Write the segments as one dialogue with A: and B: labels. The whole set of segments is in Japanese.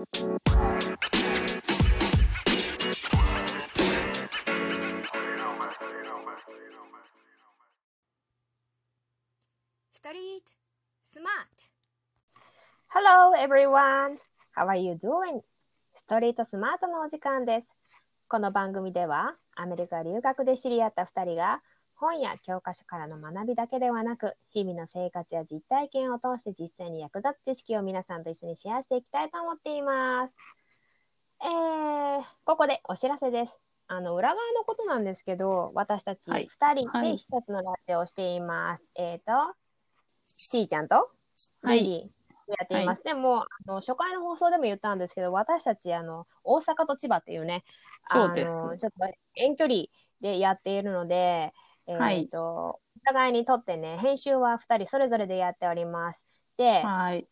A: ストリートスマート
B: Hello everyone! How are you doing? ストリートスマートのお時間です。この番組ではアメリカ留学で知り合った2人が本や教科書からの学びだけではなく日々の生活や実体験を通して実践に役立つ知識を皆さんと一緒にシェアしていきたいと思っています。えー、ここでお知らせです。あの裏側のことなんですけど私たち2
C: はい
B: 人
C: はい
B: で一つのラジオをしています。えっ、としーちゃんと
C: はい
B: ルリーやっています。でもあの初回の放送でも言ったんですけど私たちあの大阪と千葉っていうね
C: そうです
B: あのちょっと遠距離でやっているので、えーと
C: はい
B: お互いにとってね編集は2人それぞれでやっております。で、
C: はい。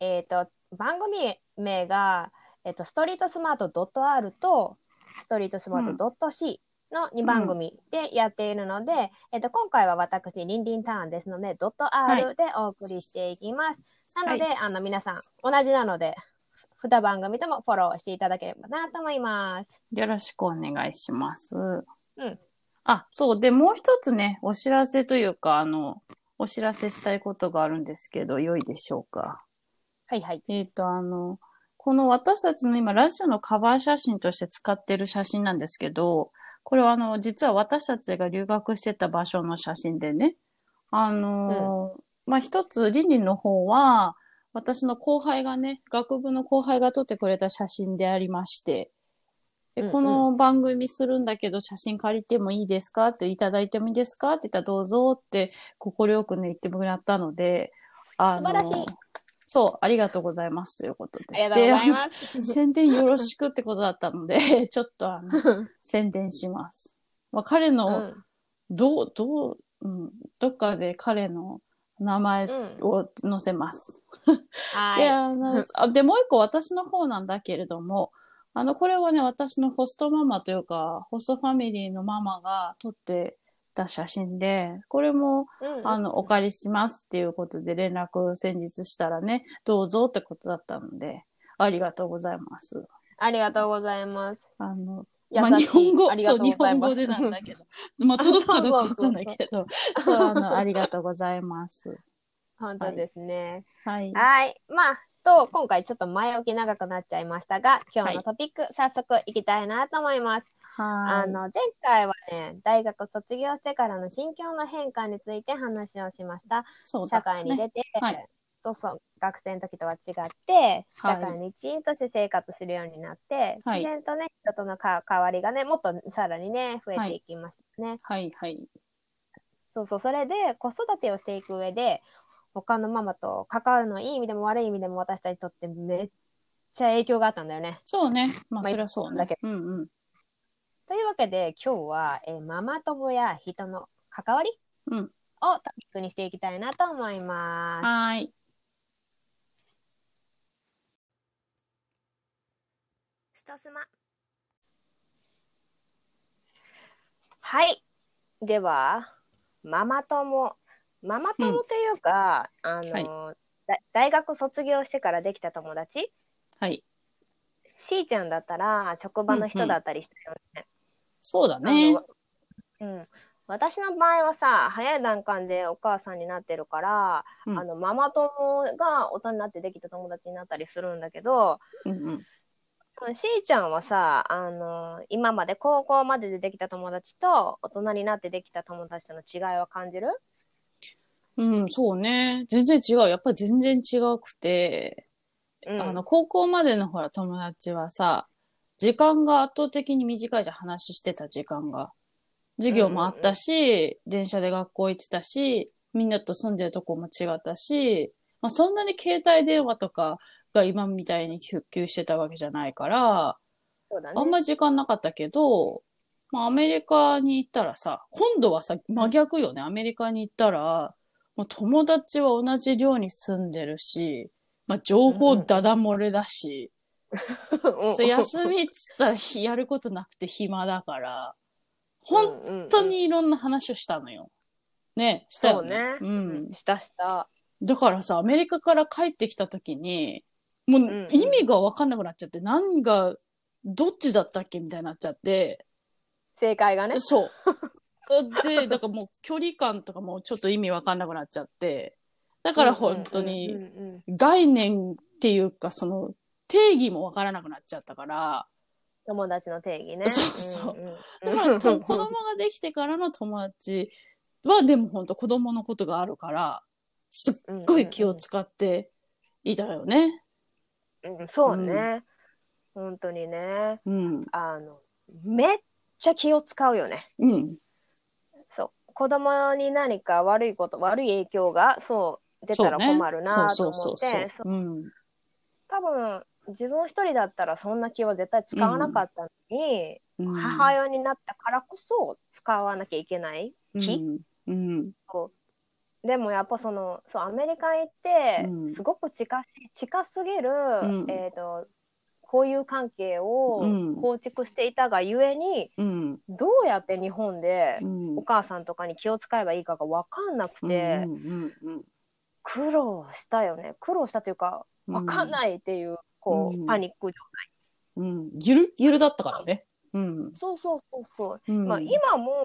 B: えっ、と番組名が、えー、とストリートスマート .r とストリートスマート .c の2番組でやっているので、えっ、と今回は私リンリンターンですので .r でお送りしていきます。なので、あの皆さん同じなので2番組ともフォローしていただければなと思います。
C: よろしくお願いします。
B: うん。
C: あ、そう。で、もう一つね、お知らせというか、あの、お知らせしたいことがあるんですけど、良いでしょうか？
B: はいはい。
C: えっ、と、あの、この私たちの今、ラジオのカバー写真として使ってる写真なんですけど、これはあの、実は私たちが留学してた場所の写真でね、あの、まあ、一つ、リンの方は、私の後輩がね、学部の後輩が撮ってくれた写真でありまして、で
B: うんうん
C: この番組するんだけど写真借りてもいいですか？っていただいてもいいですか？って言ったらどうぞって快くね言ってもらったので、あの
B: 素晴らしい
C: そう、ありがとうございますということで
B: ありがとうございます。
C: で 宣伝よろしくってことだったので、ちょっとあの、宣伝します。まあ、彼
B: う
C: の、
B: ん
C: どう、どう、うん、どっかで彼の名前
B: うん
C: を載せます。で、
B: はい。
C: あの、あで、もう一個私の方なんだけれども、あの、これはね、私のホストママというか、ホストファミリーのママが撮ってた写真で、これも、
B: うん
C: あの、お借りしますっていうことで連絡先日したらね、どうぞってことだったので、ありがとうございます。
B: ありがとうございます。
C: あの、
B: 優
C: まあ、日本語そう、日本語でなんだけど、まあ、届くかどうかわかんないけど、そう、あの、ありがとうございます。
B: 本当ですね。
C: はい。
B: はい。まあ、と、今回ちょっと前置き長くなっちゃいましたが、今日のトピック、早速いきたいなと思います。
C: はい。
B: あの、前回はね、大学卒業してからの心境の変化について話をしました。社
C: そうね
B: 会に出て、
C: はい
B: とそう学生の時とは違って、
C: はい
B: 社会にチーンとして生活するようになって、
C: はい
B: 自然とね、人とのか関わりがね、もっとさらにね、増えていきましたね。
C: はい、はい。
B: そうそう、それで子育てをしていく上で、他のママと関わるのはいい意味でも悪い意味でも私たちにとってめっちゃ影響があったんだよね。
C: そうね。まあ、
B: まあ
C: そりゃそうね
B: だけ。
C: うんうん。
B: というわけで今日は、えーママ友や人の関わり
C: うん
B: をトピックにしていきたいなと思います。
C: はーい。
A: ストスマ
B: はい。では、ママ友。ママ友というか、あの、だ大学卒業してからできた友達？
C: はい。
B: しーちゃんだったら職場の人だったりしたよね。
C: そうだね。
B: うん、私の場合はさ早い段階でお母さんになってるから、
C: うん
B: あのママ友が大人になってできた友達になったりするんだけど
C: うんうん。
B: しーちゃんはさあの今まで高校まででできた友達と大人になってできた友達との違いは感じる？
C: うん、そうね。全然違う。やっぱり全然違うくて、
B: うん
C: あの、高校までのほら、友達はさ、時間が圧倒的に短いじゃん、話してた時間が。授業もあったし、電車で学校行ってたし、みんなと住んでるとこも違ったし、まあ、そんなに携帯電話とかが今みたいに普及してたわけじゃないから、
B: そうだね
C: あんまり時間なかったけど、まあ、アメリカに行ったらさ、今度はさ、真逆よね。アメリカに行ったら、もう友達は同じ寮に住んでるし、まあ、情報ダダ漏れだし、休みっつったらひやることなくて暇だから、本
B: 本
C: 当にいろんな話をしたのよ。ね、したよね。
B: そうね
C: うん。
B: したした
C: だからさ、アメリカから帰ってきた時に、も
B: んう
C: うん意味がわかんなくなっちゃって、何が、どっちだったっけみたいになっちゃって、
B: 正解がね。
C: そう。で、だからもう距離感とかもちょっと意味わかんなくなっちゃって、だから本当
B: うん
C: に
B: うんうん
C: 概念っていうか、その定義もわからなくなっちゃったから、
B: 友達の定義ね。
C: そうそうん
B: ん
C: だからと子供ができてからの友達はでも本当子供のことがあるから、すっごい気を使っていたよね。
B: うんそうね。本当にね。
C: うん。
B: あの、めっちゃ気を使うよね。
C: うん。
B: 子供に何か悪いこと、悪い影響が、そう、出たら困るなと思って。多分、自分一人だったらそんな気は絶対使わなかったのに、
C: うん。
B: 母親になったからこそ使わなきゃいけない気、
C: うん。うん。
B: でもやっぱそのそうアメリカ行って
C: うん。
B: すごく近し近すぎる、
C: ん。
B: えー、と交友関係を
C: うん
B: 構築していたがゆえに、
C: うん。
B: どうやって日本で
C: うん。
B: お母さんとかに気を使えばいいかが分かんなくて。苦労したよね苦労したというか分かん
C: い。
B: ないっていう,、こう
C: うん
B: パニック状
C: うん。ゆる、ゆるだったからね。うん。
B: 態そうそうそうそう、
C: うん
B: まあ今も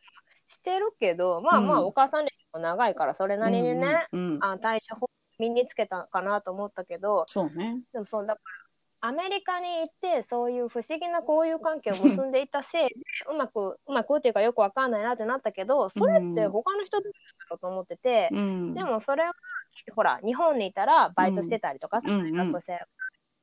B: してるけどまあまあ
C: うん
B: お母さん歴も長いからそれなりにね、あ対処法身につけたかなと思ったけど
C: そうね。
B: でもそうだからアメリカに行ってそういう不思議な交友関係を結んでいたせいでうまくうまくっていうかよくわかんないなってなったけどそれって他の人だろうと思ってて、
C: うん。
B: でもそれはほら日本にいたらバイトしてたりとかさ、
C: うん
B: 大学生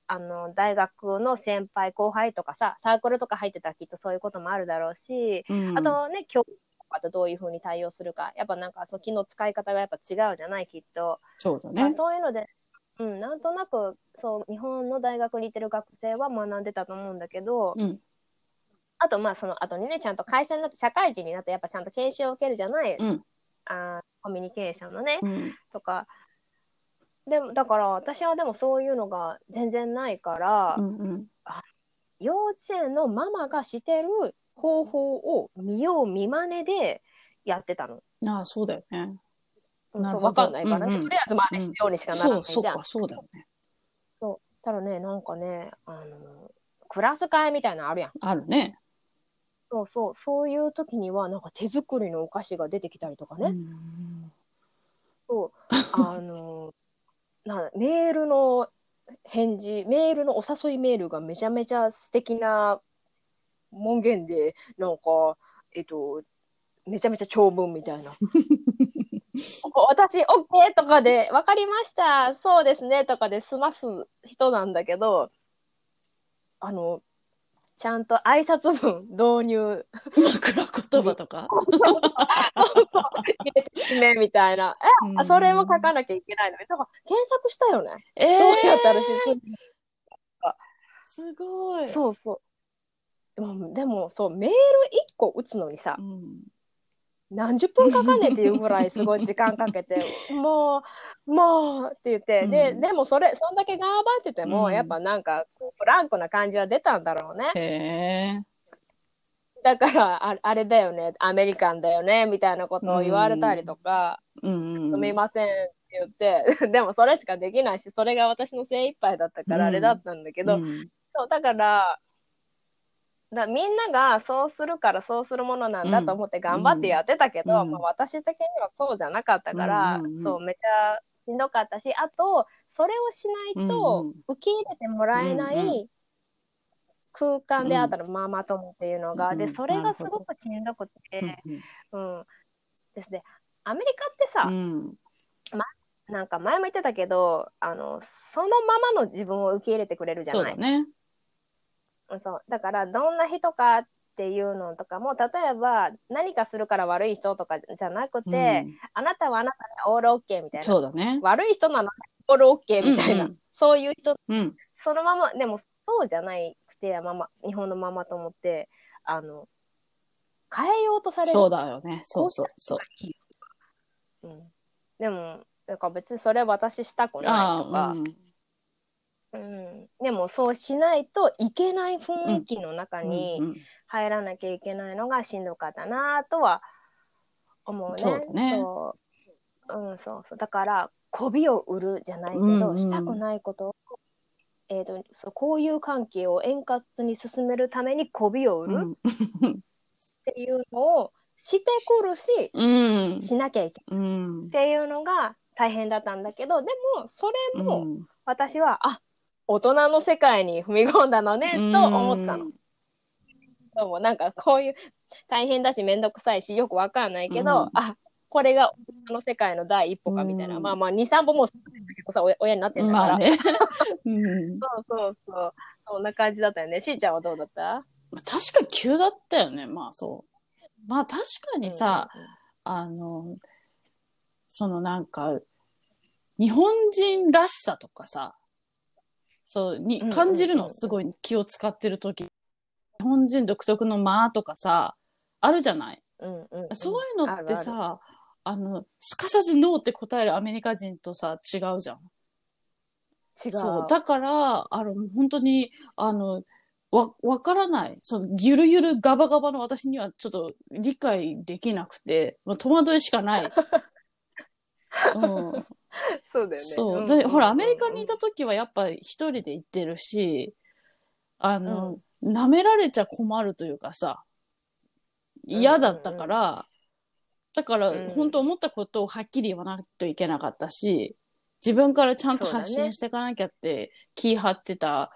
B: あの大学の先輩後輩とかさサークルとか入ってたらきっとそういうこともあるだろうし、
C: うん
B: あ、とね教育とかとどういうふうに対応するかやっぱなんかその気の使い方がやっぱ違うじゃないきっと。
C: そうだ
B: まあ
C: ね。
B: そういうので、うん、なんとなくそう日本の大学に行ってる学生は学んでたと思うんだけど、
C: うん。
B: あとまあその後にねちゃんと会社になって社会人になってやっぱちゃんと研修を受けるじゃない、
C: うん
B: あーコミュニケーションのね、
C: うん。
B: とかでもだから私はでもそういうのが全然ないから、
C: うん。うん。
B: 幼稚園のママがしてる方法を見よう見まねでやってたの。
C: ああ、そうだよね。
B: うん
C: なるほど
B: そうわかんないからね、
C: うんうん
B: とりあえず真似しようにしかなら
C: そう、
B: ないじゃん。
C: そうか、そうだよね。
B: ただね、なんかね、あの、クラス会みたいなのあるやん。
C: あるね。
B: そうそう、そういう時には、なんか手作りのお菓子が出てきたりとかね。
C: うん
B: そう、あの、なメールの返事、メールのお誘いメールがめちゃめちゃ素敵な文言で、なんか、えっと、めちゃめちゃ長文みたいな。私、OK とかで、わかりました、そうですね、とかで済ます人なんだけど、あの、ちゃんと挨拶文導入、
C: 枕言葉とか？
B: 入れて締めみたいな。え、あそれも書かなきゃいけないの？に。だから検索したよね。
C: え
B: どうやったらし
C: すごい。
B: そうそう。うんでも、そう、メール1個打つのにさ
C: う、ん。
B: 何十分かかんねんっていうぐらいすごい時間かけて、もう、もうって言って、で、
C: うん。
B: でもそれ、そんだけ頑張ってても、
C: うん。
B: やっぱなんか、フランクな感じは出たんだろうね。だからあ、あれだよね、アメリカンだよね、みたいなことを言われたりとか、
C: うん。
B: すみませんって言って、でもそれしかできないし、それが私の精一杯だったからあれだったんだけど、
C: うん。
B: そうだからだみんながそうするからそうするものなんだと思って頑張ってやってたけど、
C: うん
B: まあ、私的にはそうじゃなかったから、
C: うんうんうん。
B: そうめちゃしんどかったしあとそれをしないと
C: うんうん。
B: 受け入れてもらえな
C: うんう
B: い空間であったらママ友っていうのが、
C: うん
B: でそれがすごくしんどくて、
C: うん
B: うん。ですね。アメリカってさ、
C: うん。
B: なんか前も言ってたけどあのそのままの自分を受け入れてくれるじゃない。
C: そうだね。
B: うんそうだからどんな人かっていうのとかも例えば何かするから悪い人とかじゃなくて、
C: うん
B: あなたはあなたでオールオッケーみたいな
C: そうだね。
B: 悪い人なのでオールオッケーみたいな、
C: うんうん
B: そういう人
C: うん。
B: そのままでもそうじゃないくてママ日本のママ友ってあの変えようとされる
C: そうだよね。そうそうそう。
B: うん、でもなんか別にそれ私したくないとか。
C: うん
B: でもそうしないといけない雰囲気の中に、入らなきゃいけないのがしんどかったなとは思うね。
C: そうだね
B: そううん、そうそう。だから、媚びを売るじゃないけど、
C: うんうん
B: したくないことをえー、とそうこういう関係を円滑に進めるために媚びを売る
C: うん。
B: っていうのをしてくるし、
C: うん。
B: しなきゃいけない
C: うん
B: っ。ていうのが大変だったんだけどでもそれも
C: うん
B: 私は、あ大人の世界に踏み込んだのねと思ってたの。どうもなんかこういう大変だし面倒くさいしよくわかんないけど、
C: うん
B: あこれが大人の世界の第一歩かみたいな、
C: うん
B: まあまあ23歩もう進んでんだけどさ親親になってんだから。
C: うん。
B: そうそうそうそんな感じだったよねしーちゃんはどうだった？
C: 確かに急だったよね。まあそう。まあ確かにさ、あの、そのなんか、日本人らしさとかさ、そう、に感じるのすごい気を使ってる時、日本人独特の間とかさ、あるじゃない？
B: うんうんうんうん
C: そういうのってさ、あの、すかさずノーって答えるアメリカ人とさ、違うじゃん。
B: 違う
C: そう。だから、あの、本当に、あの、わ、わからない。その、ゆるゆるガバガバの私にはちょっと理解できなくて、まあ、戸惑いしかない。うん。
B: そうだよね
C: そう。
B: ん
C: で、ほら、ア
B: うん
C: メリカにいた時はやっぱり一人で行ってるし、あの、舐められちゃ困るというかさ、嫌だったから、だから
B: うん、
C: 本当思ったことをはっきり言わないといけなかったし、自分からちゃんと発信していかなきゃって気張ってた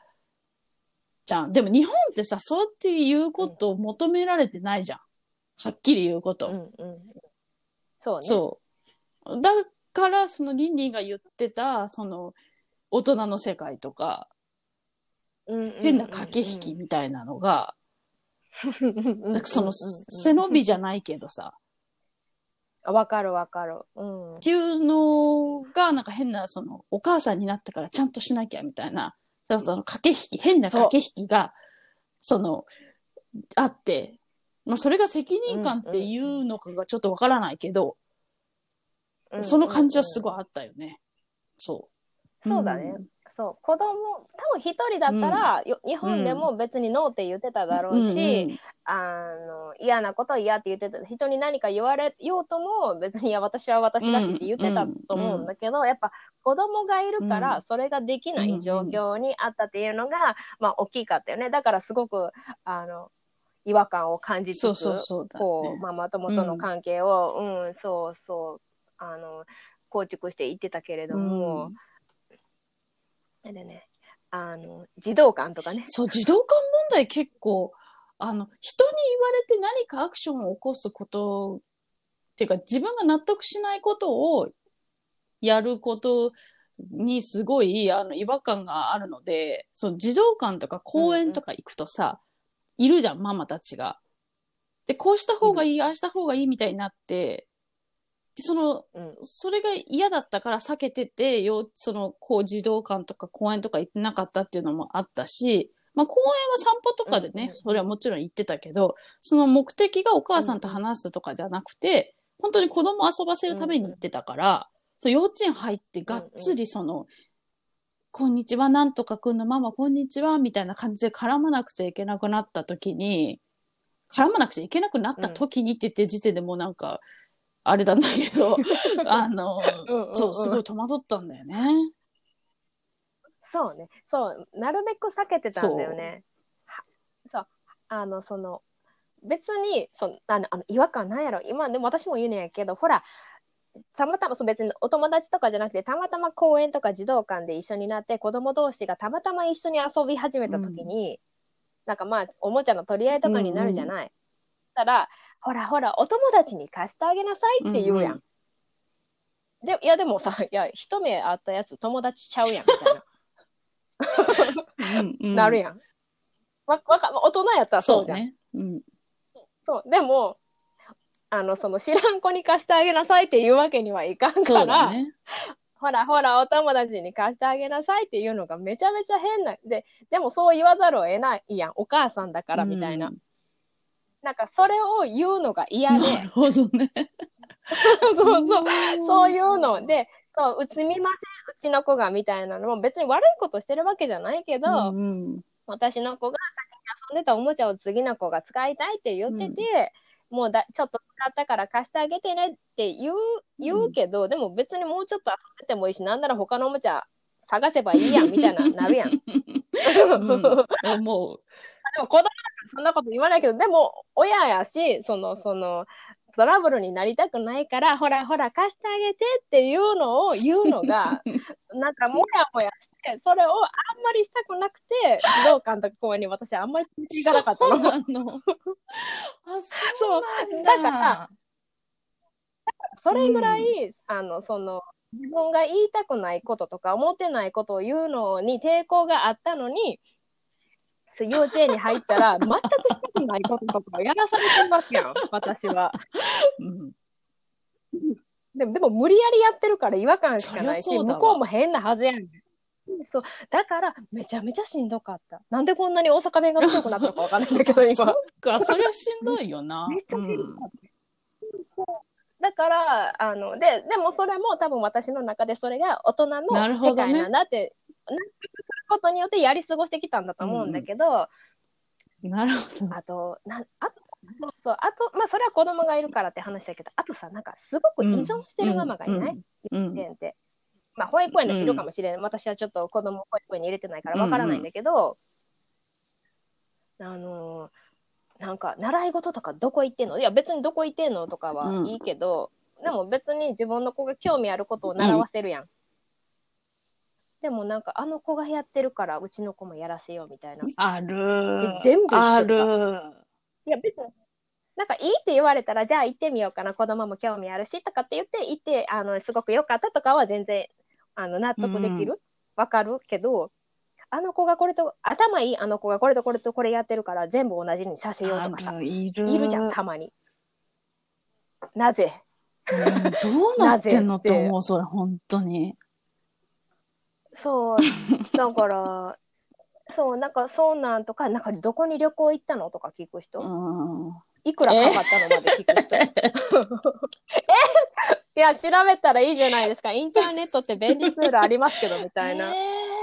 C: じゃん。でも日本ってさ、そうやって言うことを求められてないじゃん。はっきり言うこと。
B: うんうんそうね
C: そう。だから、そのリンリンが言ってた、その、大人の世界とか、
B: うんうんうんうん。
C: 変な駆け引きみたいなのが、なんかその、背伸びじゃないけどさ、
B: わかるわかる。うん。
C: っていうのが、なんか変な、その、お母さんになってからちゃんとしなきゃみたいな、その駆け引き、変な駆け引きが、その、あって、まあそれが責任感っていうのかがちょっとわからないけど、その感じはすごいあったよね。そう。
B: そうだね。そう。子供多分一人だったら、よ日本でも別にノーって言ってただろうし、あの嫌なことは嫌って言ってた人に何か言われようとも別にいや私は私だしって言ってたと思うんだけど、やっぱ子供がいるからそれができない状況にあったっていうのが、まあ大きかったよね。だからすごくあの違和感を感じつつ
C: そうそうそう
B: こうママ友との関係を、うんそうそうあの構築していってたけれども、
C: うん。
B: あれねあの児童館とかね。
C: そう、児童館問題結構、あの、人に言われて何かアクションを起こすこと、っていうか自分が納得しないことをやることにすごい、あの、違和感があるので、そう、児童館とか公園とか行くとさ、いるじゃん、ママたちが。で、こうした方がいい、ああした方がいいみたいになって、でその、
B: うん。
C: それが嫌だったから避けてて、よその、こう、児童館とか公園とか行ってなかったっていうのもあったし、まあ、公園は散歩とかでね、
B: うんうん
C: それはもちろん行ってたけど、その目的がお母さんと話すとかじゃなくて、本当に子供遊ばせるために行ってたから、そう幼稚園入ってがっつりその、こんにちは、なんとかくんのママ、こんにちは、みたいな感じで絡まなくちゃいけなくなった時に、絡まなくちゃいけなくなった時にって言ってる時点でもうなんか、あれなんだけど、あの、
B: うんうん
C: そう、すごい戸惑ったんだよね。
B: そうね。そう。なるべく避けてたんだよね。はそう。あの、その、別に、そのあの、あの違和感なんやろ。今、でも私も言うねんやけど、ほら、たまたまそう別にお友達とかじゃなくてたまたま公園とか児童館で一緒になって子供同士がたまたま一緒に遊び始めた時に、なんかまあおもちゃの取り合いとかになるじゃない。たらほらほらお友達に貸してあげなさいって言うやん。
C: うん
B: でいやでもさいや一目会ったやつ友達ちゃうやんみたいな。
C: うんうん
B: なるやん。わわか大人やったらそうじゃん。
C: ね。うん。
B: そうでもあのその知らん子に貸してあげなさいっていうわけにはいかん
C: そう
B: から。ほらほらお友達に貸してあげなさいっていうのがめちゃめちゃ変なででもそう言わざるを得ないやんお母さんだからみたいな、
C: うん
B: なんかそれを言うのが嫌で。
C: なるほどね。
B: そうそうそういうのでそううつみませんうちの子がみたいなのも別に悪いことしてるわけじゃないけど、
C: うんうん。
B: 私の子が先に遊んでたおもちゃを次の子が使いたいって言ってて、もうだちょっと使ったから貸してあげてねって言う言うけど、でも別にもうちょっと遊んでてもいいしなんなら他のおもちゃ探せばいいやん、みたいな、なるやん。で
C: うん、思う。
B: も子供だからそんなこと言わないけど、でも、親やし、その、その、トラブルになりたくないから、ほらほら貸してあげてっていうのを言うのが、なんかもやもやして、それをあんまりしたくなくて、児童館とか公園に私あんまり行かなかったの。
C: そうなの。あ、そうなんだ。
B: だからそれぐらい、あの、その、自分が言いたくないこととか思ってないことを言うのに抵抗があったのに、そ う幼稚園に入ったら、全くしたくないこととかやらされてますやん、私は。
C: うん
B: でも、でも無理やりやってるから違和感しかないし、向こうも変なはずやん。そう。だから、めちゃめちゃしんどかった。なんでこんなに大阪弁が強くなったのかわかんないんだけど、
C: そ
B: 今
C: っ。か、それはしんどいよな。
B: めっちゃしんど
C: うん
B: かった。だから、あの、で、でもそれも多分私の中でそれが大人の世界なんだって、納得することによってやり過ごしてきたんだと思うんだけど、
C: なるほど。
B: あと、なんあと、そうそう、あと、まあ、それは子供がいるからって話だけど、あとさ、なんか、すごく依存してるママがいない、
C: うん
B: 幼稚園って。まあ、保育園でいるかもしれない。私はちょっと子供を保育園に入れてないからわからないんだけど、あのーなんか、習い事とかどこ行ってんの？いや、別にどこ行ってんのとかはいいけど、でも別に自分の子が興味あることを習わせるやん。でもなんか、あの子がやってるから、うちの子もやらせようみたいな。
C: ある
B: で。全部
C: ある。
B: いや、別に、なんかいいって言われたら、じゃあ行ってみようかな、子供も興味あるし、とかって言って、行って、あの、すごく良かったとかは全然、あの、納得できる。わ、かるけど、あの子がこれと、頭いいあの子がこれとこれとこれやってるから、全部同じにさせようとかさ、
C: いる。
B: いるじゃん、たまに。なぜ？
C: うんどうなってんのって思う、それ、本当に。
B: そう、だから、そう、なんか、そうなんとか、なんか、どこに旅行行ったのとか聞く人、
C: うん。
B: いくらかかったのまで聞く人。え？いや、調べたらいいじゃないですか。インターネットって便利ツールありますけど、みたいな。
C: えー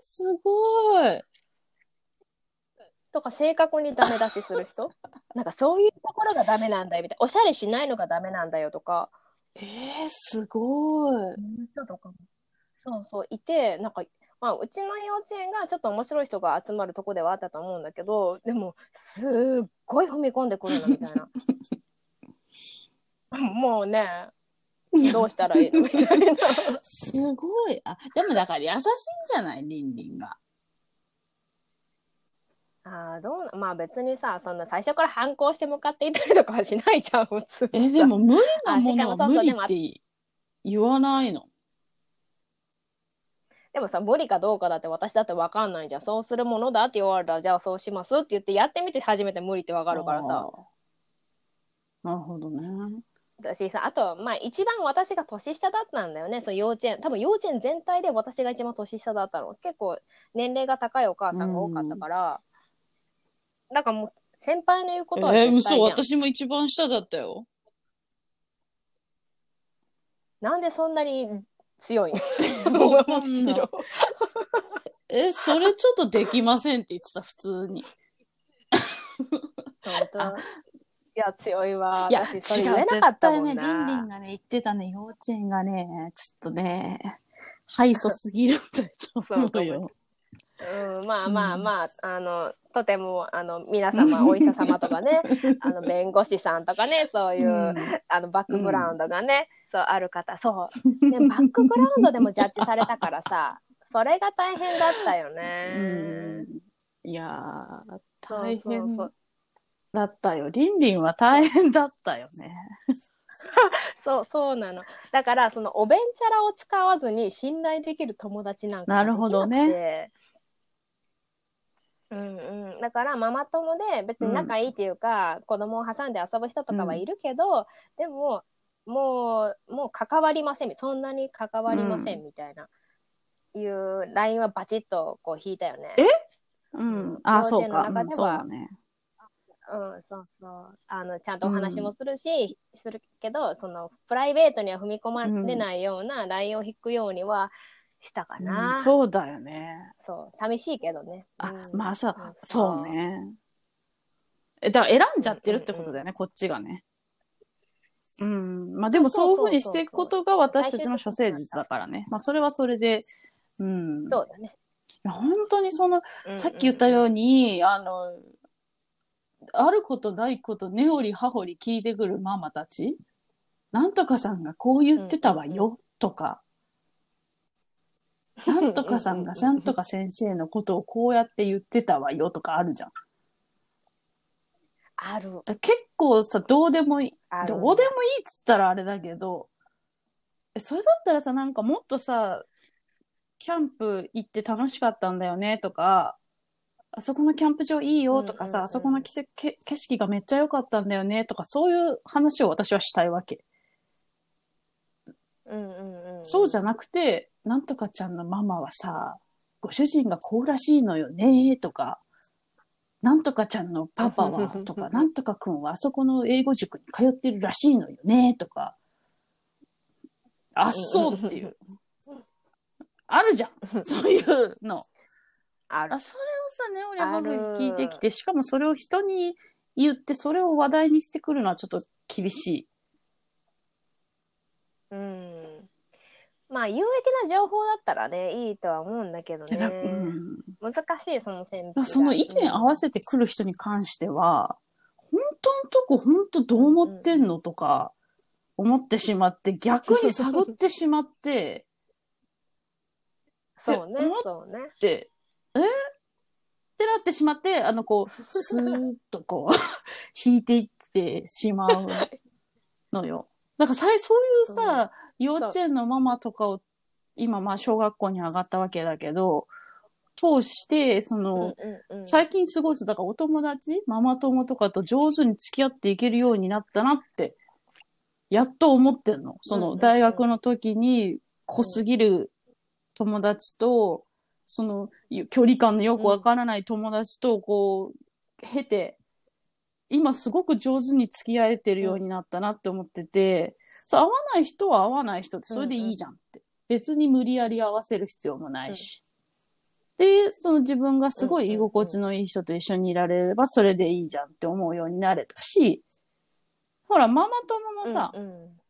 C: すごい。
B: とか、正確にダメ出しする人？なんか、そういうところがダメなんだよ、みたいな。おしゃれしないのがダメなんだよ、とか。
C: えー、すごい。
B: 人とかも。そうそう、いて、なんか、まあ、うちの幼稚園がちょっと面白い人が集まるとこではあったと思うんだけど、でも、すっごい踏み込んでくるの、みたいな。もうね、どうしたらいいの？みたいな。
C: すごい。あ、でもだから優しいんじゃない？リンリンが。
B: ああ、どうな、まあ別にさ、そんな最初から反抗して向かっていったりとかはしないじゃん、普通。
C: え、でも無理なものは無理って言わないの？
B: でもさ、無理かどうかだって私だって分かんないじゃん。そうするものだって言われたら、じゃあそうしますって言ってやってみて初めて無理って分かるからさ。
C: なるほどね。
B: 私さ、あと、まあ一番私が年下だったんだよね。そう幼稚園。多分幼稚園全体で私が一番年下だったの。結構年齢が高いお母さんが多かったから、なんかもう先輩の言うことは
C: えー、嘘。私も一番下だったよ。
B: なんでそんなに強い
C: え、それちょっとできませんって言ってた、普通に。
B: 本当いや、強いわ。
C: いや、違う、
B: 私、それ言えなかったもん
C: 絶対ね、リンリン
B: な。
C: がね、言ってたね、幼稚園がね、ちょっとね、敗訴すぎるんだと思うよ。
B: うん、まあまあまあ、あの、とても、あの、皆様、お医者様とかね、あの、弁護士さんとかね、そういう、
C: うん
B: あの、バックグラウンドがね、そう、ある方、そう。で、バックグラウンドでもジャッジされたからさ、それが大変だったよ
C: う
B: ね。
C: んいやー、
B: そう
C: 大変
B: そう
C: だったよ。リンリンは大変だったよね。
B: そう、そうなの。だから、その、おべんちゃらを使わずに信頼できる友達なんかが
C: なるほどね。
B: うんうん。だから、ママ友で別に仲いいっていうか、子供を挟んで遊ぶ人とかはいるけど、でも、もう、もう関わりません。そんなに関わりません、みたいな。いうラインはバチッとこう引いたよね。
C: え？うん。あ、
B: 幼
C: そうか。そうだね。
B: うん、そうそう。あの、ちゃんとお話もするし、するけど、その、プライベートには踏み込まれないようなラインを引くようにはしたかな。
C: うんそうだよね。
B: そう。寂しいけどね。
C: あ、
B: うん
C: まあさ
B: うん、
C: そうね。え、だから選んじゃってるってことだよね、こっちがね。うん。まあでもそういうふうにしていくことが私たちの処世術だからね。まあそれはそれで、うん。
B: そうだね。
C: 本当にその、
B: うん
C: さっき言ったように、あの、あることないこと根掘り葉掘り聞いてくるママたち？なんとかさんがこう言ってたわよ、とか。なんとかさんがなんとか先生のことをこうやって言ってたわよとかあるじゃん。
B: ある。
C: 結構さ、どうでもいい、どうでもいいっつったらあれだけど、えそれだったらさ、なんかもっとさ、キャンプ行って楽しかったんだよねとか、あそこのキャンプ場いいよとかさ、
B: うんうんうん
C: あそこの季節け景色がめっちゃ良かったんだよねとか、そういう話を私はしたいわけ。
B: うんうんうん。
C: そうじゃなくて、なんとかちゃんのママはさ、ご主人がこうらしいのよねとか、なんとかちゃんのパパは とか、なんとかくんはあそこの英語塾に通ってるらしいのよねとか、あっそうっていう。あるじゃん。そういうの。
B: ある
C: あ、。それをさ、ネオリアマグ
B: ある
C: 聞いてきて、しかもそれを人に言って、それを話題にしてくるのはちょっと厳しい。
B: うん。まあ、有益な情報だったらね、いいとは思うんだけど
C: でだう
B: ね。
C: ん
B: 難しい、その線引
C: その意見合わせてくる人に関しては、本当のとこ本当どう思ってんのとか思ってしまって、逆に探ってしまって、
B: そうねそうね。
C: で、え？ってなってしまって、あの、こう、スーッとこう、引いていってしまうのよ。だからさい、そういうさ、幼稚園のママとかを、今、まあ、小学校に上がったわけだけど、通して、その、
B: うんうん
C: 最近すごい。だからお友達、ママ友とかと上手に付き合っていけるようになったなって、やっと思ってんの。その
B: うんうんうん
C: 大学の時に濃すぎる友達と、その距離感のよくわからない友達とこう、経て、今すごく上手に付き合えてるようになったなって思ってて、そう合わない人は合わない人ってそれでいいじゃんって。別に無理やり合わせる必要もないし。で、その自分がすごい居心地のいい人と一緒にいられればそれでいいじゃんって思うようになれたし、ほら、ママ友もさ、
B: うんうん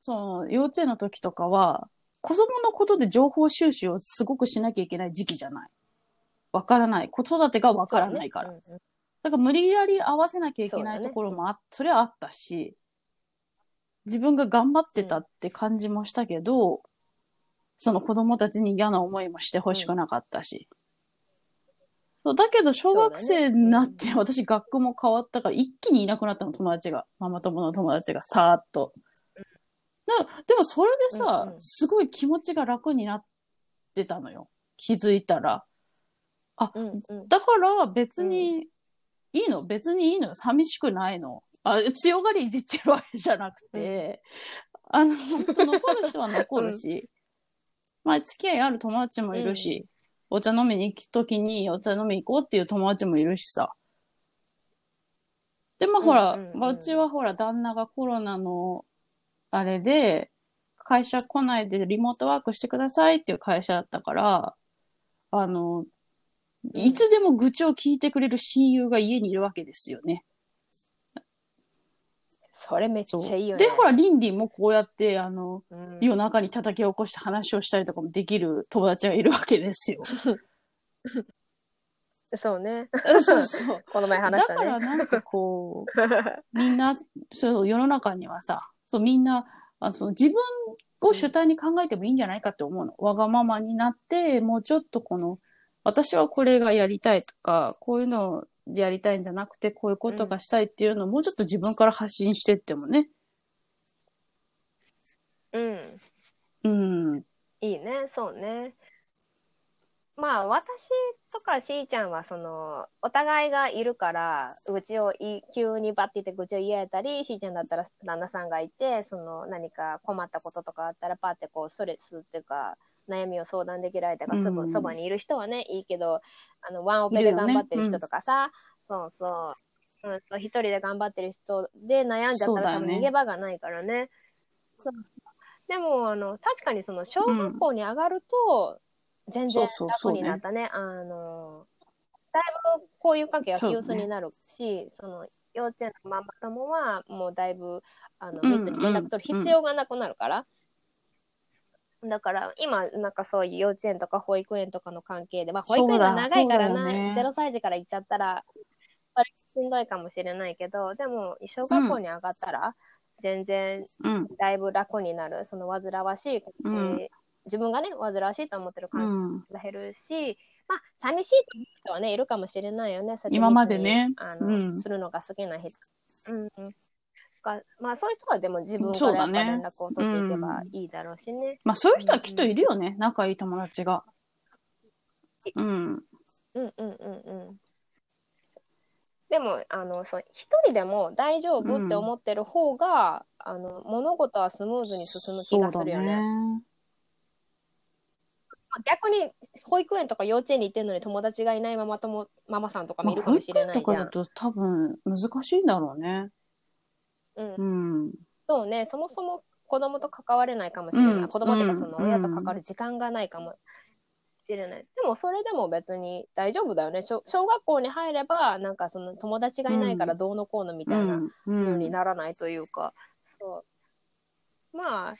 C: その幼稚園の時とかは、子供のことで情報収集をすごくしなきゃいけない時期じゃない。わからない。子育てがわからないから。だから無理やり合わせなきゃいけないところもあ、それはあったし、自分が頑張ってたって感じもしたけど、その子供たちに嫌な思いもしてほしくなかったし。そうだけど、小学生になって、私学区も変わったから、一気にいなくなったの、友達が。ママ友の友達が、さーっと。だでも、それでさ、
B: うんうん。
C: すごい気持ちが楽になってたのよ。気づいたら。
B: うんうん。
C: だから別に、いいの？別にいいのよ。寂しくないの。あ、強がりに言ってるわけじゃなくて、あの、本当残る人は残るし、まあ、付き合いある友達もいるし、お茶飲みに行くときにお茶飲み行こうっていう友達もいるしさ。で、まあほら、
B: うんうんうん。
C: まあうちはほら、旦那がコロナの、あれで、会社来ないでリモートワークしてくださいっていう会社だったから、あの、いつでも愚痴を聞いてくれる親友が家にいるわけですよね。
B: それめっち。ゃいいよね。
C: で、ほら、リンリンもこうやって、あの、
B: うん
C: 夜中に叩き起こして話をしたりとかもできる友達がいるわけですよ。
B: そうね。
C: そうそう。
B: この前話
C: だ
B: したね。
C: からなんかこう、みんな、そう、世の中にはさ、そう、みんな、あその自分を主体に考えてもいいんじゃないかって思うの。わがままになって、もうちょっとこの、私はこれがやりたいとか、こういうのをやりたいんじゃなくて、こういうことがしたいっていうのをもうちょっと自分から発信してってもね。
B: うん。
C: うん。
B: いいね、そうね。まあ、私とかしーちゃんは、その、お互いがいるから、愚痴をい、急にバッて言って愚痴を言えたり、しーちゃんだったら旦那さんがいて、その、何か困ったこととかあったら、パってこう、ストレスっていうか、悩みを相談できる相手がそば,、
C: うん
B: そばにいる人はね、いいけど、あの、ワンオペで頑張ってる人とかさ、そうそう、うんそう、一人で頑張ってる人で悩んじゃったら、多分逃げ場がないからね。そう。でも、あの、確かにその、小学校に上がると、全然
C: そうそうそうね
B: 楽になったね。あの、だいぶ交友関係が
C: そうね
B: 急須になるし、その、幼稚園のママ友は、もうだいぶ、あの、
C: うん
B: 密に連絡取る必要がなくなるから。だから今なんかそういう幼稚園とか保育園とかの関係で、まあ保育園が長いからな、
C: ね
B: 0歳児から行っちゃったら、あれしんどいかもしれないけど、でも小学校に上がったら、全然
C: うん。
B: だいぶ楽になる、その煩わしい、自分がね、煩わしいと思ってる
C: う
B: 感じ
C: ん。
B: が減るし、まあ、寂しい人はね、いるかもしれないよね。
C: 今までね
B: あの、
C: うん
B: するのが好きな人。うんうん。かまあ、そういう人はでも自分から連絡を取っていけばいいだろうしね。
C: まあそういう人はきっといるよね。仲いい友達が。うん。
B: うんうんうんうん。でも、あの、そう、一人でも大丈夫って思ってる方が、あの、物事はスムーズに進む気がするよね。
C: ね。
B: まあ逆に、保育園とか幼稚園に行ってるのに友達がいないママ友、ママさんとかも
C: まあ
B: いるかもしれないじゃん。
C: 保育園とかだと多分難しいんだろうね。
B: うん
C: うん。
B: そうね、そもそも子供と関われないかもしれない。
C: うん
B: 子供っていうか、その
C: うん
B: 親と関わる時間がないかもしれない。でも、それでも別に大丈夫だよね。小小学校に入れば、なんかその友達がいないからどうのこうのみたいな
C: うん。う
B: のに
C: ん。
B: ならないというか、そう。まあ、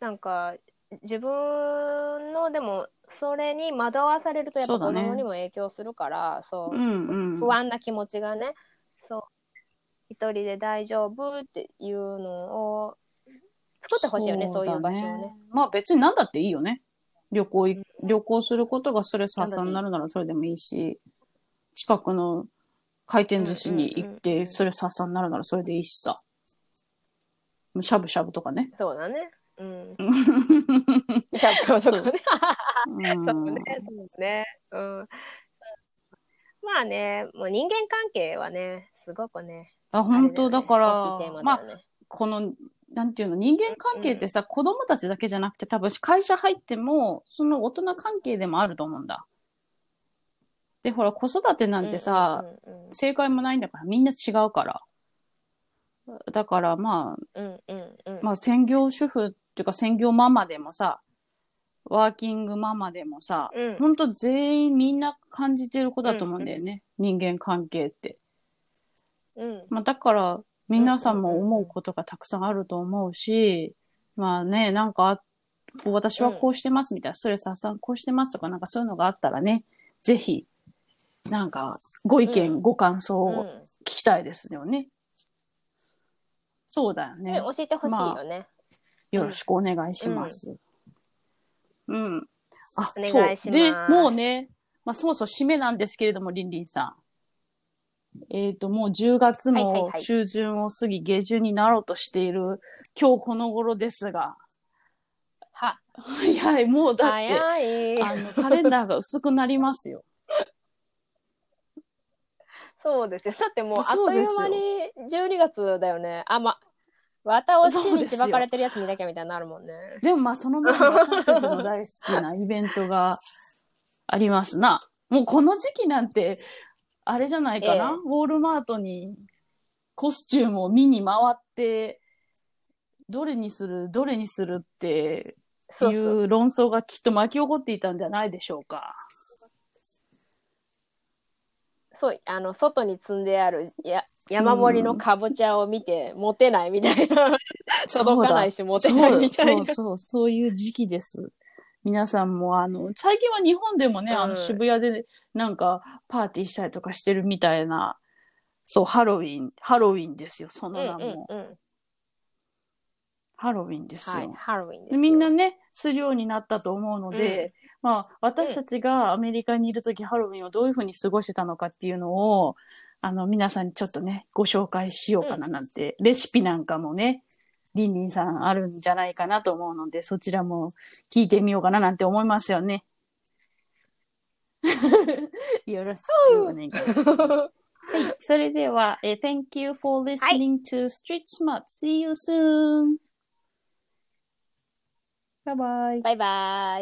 B: なんか、自分の、でも、それに惑わされると、やっぱ子供にも影響するから、そう
C: う。んうん。
B: 不安な気持ちがね、そう、一人で大丈夫っていうのを作ってほしいよね、そう
C: だ
B: いう場所をね。。
C: まあ別に何だっていいよね。旅行い、旅行することがストレス発散になるならそれでもいいし、近くの回転寿司に行ってストレス発散になるならそれでいいしさ。しゃぶしゃぶとかね。
B: そうだね。うん。じゃあ、そうね。
C: うん
B: そうね、そうね。うん。まあね、もう人間関係はね、すごくね。
C: あ、本当だか
B: 大
C: らまあ。この、なんていうの、人間関係ってさ、子供たちだけじゃなくて、多分会社入っても、その大人関係でもあると思うんだ。で、ほら、子育てなんてさ、
B: うんうん
C: 正解もないんだから、みんな違うから。だから、まあ、
B: うんうんうん。
C: まあ、専業主婦っていうか、専業ママでもさ、ワーキングママでもさ、
B: うん
C: ほんと全員みんな感じてることだと思うんだよね。人間関係って。
B: うん
C: まあ、だから、皆さんも思うことがたくさんあると思うし、まあね、なんかあ、私はこうしてますみたいな、ストレス発散こうしてますとか、なんかそういうのがあったらね、ぜひ、なんか、ご意見、
B: うん
C: ご感想
B: う
C: を聞きたいですよね。そうだよ
B: ね。教えてほしいよね。
C: よろしくお願いします。うん。あ、
B: お
C: そう。
B: 願いします
C: で、もうね、まあ、そもそも締めなんですけれども、りんりんさん。えっ、と、もう10月も
B: はいはいはい
C: 中旬を過ぎ、下旬になろうとしている、今日この頃ですが。
B: は、
C: 早 い、もうだって、
B: 早い。
C: あの、カレンダーが薄くなりますよ。
B: そうですよ。だってもう、あっ
C: そうですよ
B: という間に12月だよね。あ、ま、綿を
C: そうですよ
B: に縛かれてるやつ見なきゃみたいになるもんね。
C: でもまあ、その前に私たちの大好きなイベントがありますな。もうこの時期なんて、あれじゃないかな、
B: ええ
C: ウォールマートにコスチュームを見に回って、どれにする、どれにするってい。
B: う
C: 論争がきっと巻き起こっていたんじゃないでしょうか。
B: そう、あの、外に積んであるや山盛りのかぼちゃを見て、持てないみたいな。届かないし、持てないみたいな。
C: そうそうそう、いう時期です。皆さんも、あの、最近は日本でもね、あの、
B: うん
C: 渋谷でなんかパーティーしたりとかしてるみたいな、そう、ハロウィン、ハロウィンですよ、その名も。
B: うんうんうん。
C: ハロウィンですよ。
B: はい、ハロウィンです。
C: みんなね、するようになったと思うので、まあ、私たちがアメリカにいるとき、ハロウィンをどういうふうに過ごしてたのかっていうのを、あの、皆さんにちょっとね、ご紹介しようかななんて、レシピなんかもね、リンリンさんあるんじゃないかなと思うので、そちらも聞いてみようかななんて思いますよね。よろしくお願いします。はい、それでは、えー Thank you for listening to Street Smart. See you soon! バイバイ。
B: バイバイ。